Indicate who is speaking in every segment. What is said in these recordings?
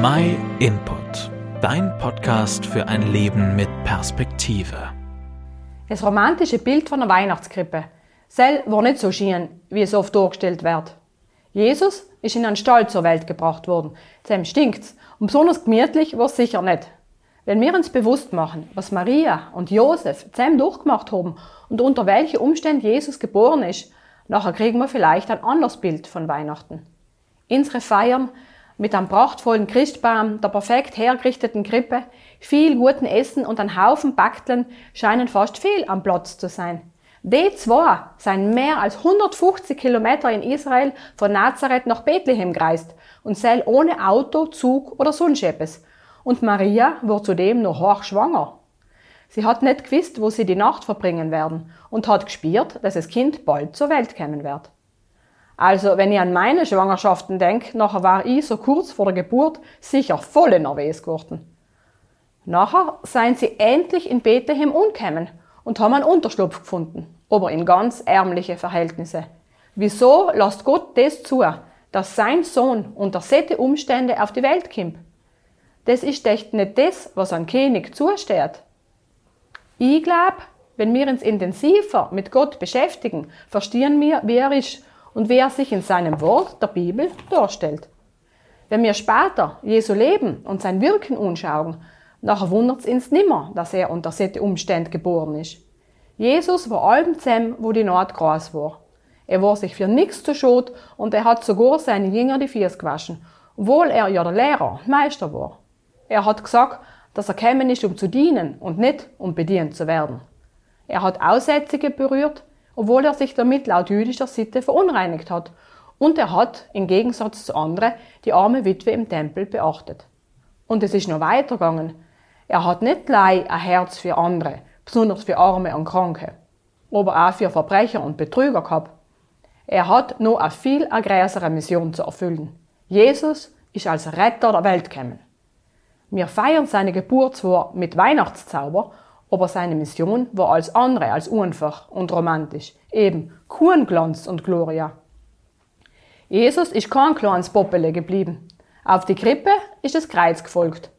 Speaker 1: My Input, dein Podcast für ein Leben mit Perspektive.
Speaker 2: Das romantische Bild von einer Weihnachtskrippe. Sel war nicht so schien, wie es oft dargestellt wird. Jesus ist in einen Stall zur Welt gebracht worden. Zem stinkt's. Und besonders gemütlich war es sicher nicht. Wenn wir uns bewusst machen, was Maria und Josef zusammen durchgemacht haben und unter welchen Umständen Jesus geboren ist, nachher kriegen wir vielleicht ein anderes Bild von Weihnachten. Unsere Feiern mit einem prachtvollen Christbaum, der perfekt hergerichteten Krippe, viel guten Essen und ein Haufen Backteln scheinen fast viel am Platz zu sein. Die zwei seien mehr als 150 Kilometer in Israel von Nazareth nach Bethlehem gereist und seil ohne Auto, Zug oder Sonnenschäppes. Und Maria war zudem noch hochschwanger. Sie hat nicht gewusst, wo sie die Nacht verbringen werden und hat gespürt, dass das Kind bald zur Welt kommen wird. Also, wenn ich an meine Schwangerschaften denke, nachher war ich so kurz vor der Geburt sicher voll nervös geworden. Nachher seien sie endlich in Bethlehem umgekommen und haben einen Unterschlupf gefunden, aber in ganz ärmliche Verhältnisse. Wieso lässt Gott das zu, dass sein Sohn unter solche Umstände auf die Welt kommt? Das ist echt nicht das, was ein König zusteht. Ich glaube, wenn wir uns intensiver mit Gott beschäftigen, verstehen wir, wie er ist und wie er sich in seinem Wort, der Bibel, darstellt. Wenn wir später Jesu Leben und sein Wirken anschauen, nachher wundert es uns nimmer, dass er unter solchen Umständen geboren ist. Jesus war allem zusammen, wo die Not groß war. Er war sich für nichts zu schot und er hat sogar seine Jünger die Füße gewaschen, obwohl er ja der Lehrer, Meister war. Er hat gesagt, dass er kämen ist, um zu dienen und nicht, um bedient zu werden. Er hat Aussätzige berührt, obwohl er sich damit laut jüdischer Sitte verunreinigt hat. Und er hat, im Gegensatz zu anderen, die arme Witwe im Tempel beachtet. Und es ist noch weitergegangen. Er hat nicht gleich ein Herz für andere, besonders für Arme und Kranke, aber auch für Verbrecher und Betrüger gehabt. Er hat noch eine viel größere Mission zu erfüllen. Jesus ist als Retter der Welt gekommen. Wir feiern seine Geburt zwar mit Weihnachtszauber, aber seine Mission war als andere als einfach und romantisch. Eben Kuhenglanz und Gloria. Jesus ist kein kleines Poppele geblieben. Auf die Krippe ist das Kreuz gefolgt.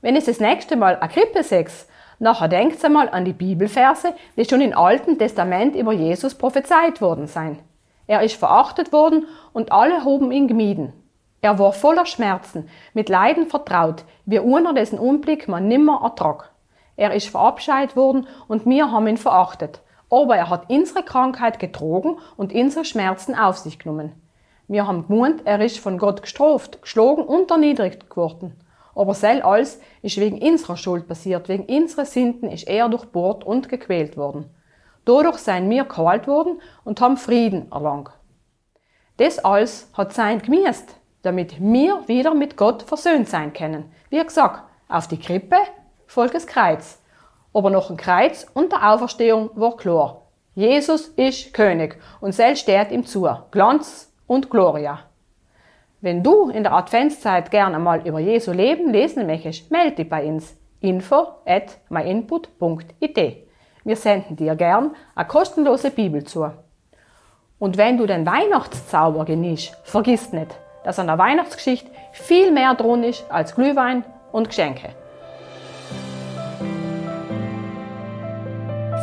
Speaker 2: Wenn es das nächste Mal eine Krippe sex, nachher denkt einmal an die Bibelverse, die schon im Alten Testament über Jesus prophezeit worden sein. Er ist verachtet worden und alle hoben ihn gemieden. Er war voller Schmerzen, mit Leiden vertraut, wie ohne dessen Unblick man nimmer ertrag. Er ist verabscheuet worden und wir haben ihn verachtet. Aber er hat unsere Krankheit getrogen und unsere Schmerzen auf sich genommen. Wir haben gemeint, er ist von Gott gestraft, geschlagen und erniedrigt geworden. Aber sel alles ist wegen unserer Schuld passiert, wegen unserer Sünden ist er durchbohrt und gequält worden. Dadurch seien wir kalt worden und haben Frieden erlangt. Das alles hat sein gemäßt, damit wir wieder mit Gott versöhnt sein können. Wie gesagt, auf die Krippe folgt Kreuz. Aber noch ein Kreuz und der Auferstehung war klar. Jesus ist König und selbst steht ihm zu. Glanz und Gloria. Wenn du in der Adventszeit gerne mal über Jesu Leben lesen möchtest, melde dich bei uns. info at myinput.it. Wir senden dir gern eine kostenlose Bibel zu. Und wenn du den Weihnachtszauber genießt, vergiss nicht, dass an der Weihnachtsgeschichte viel mehr drin ist als Glühwein und Geschenke.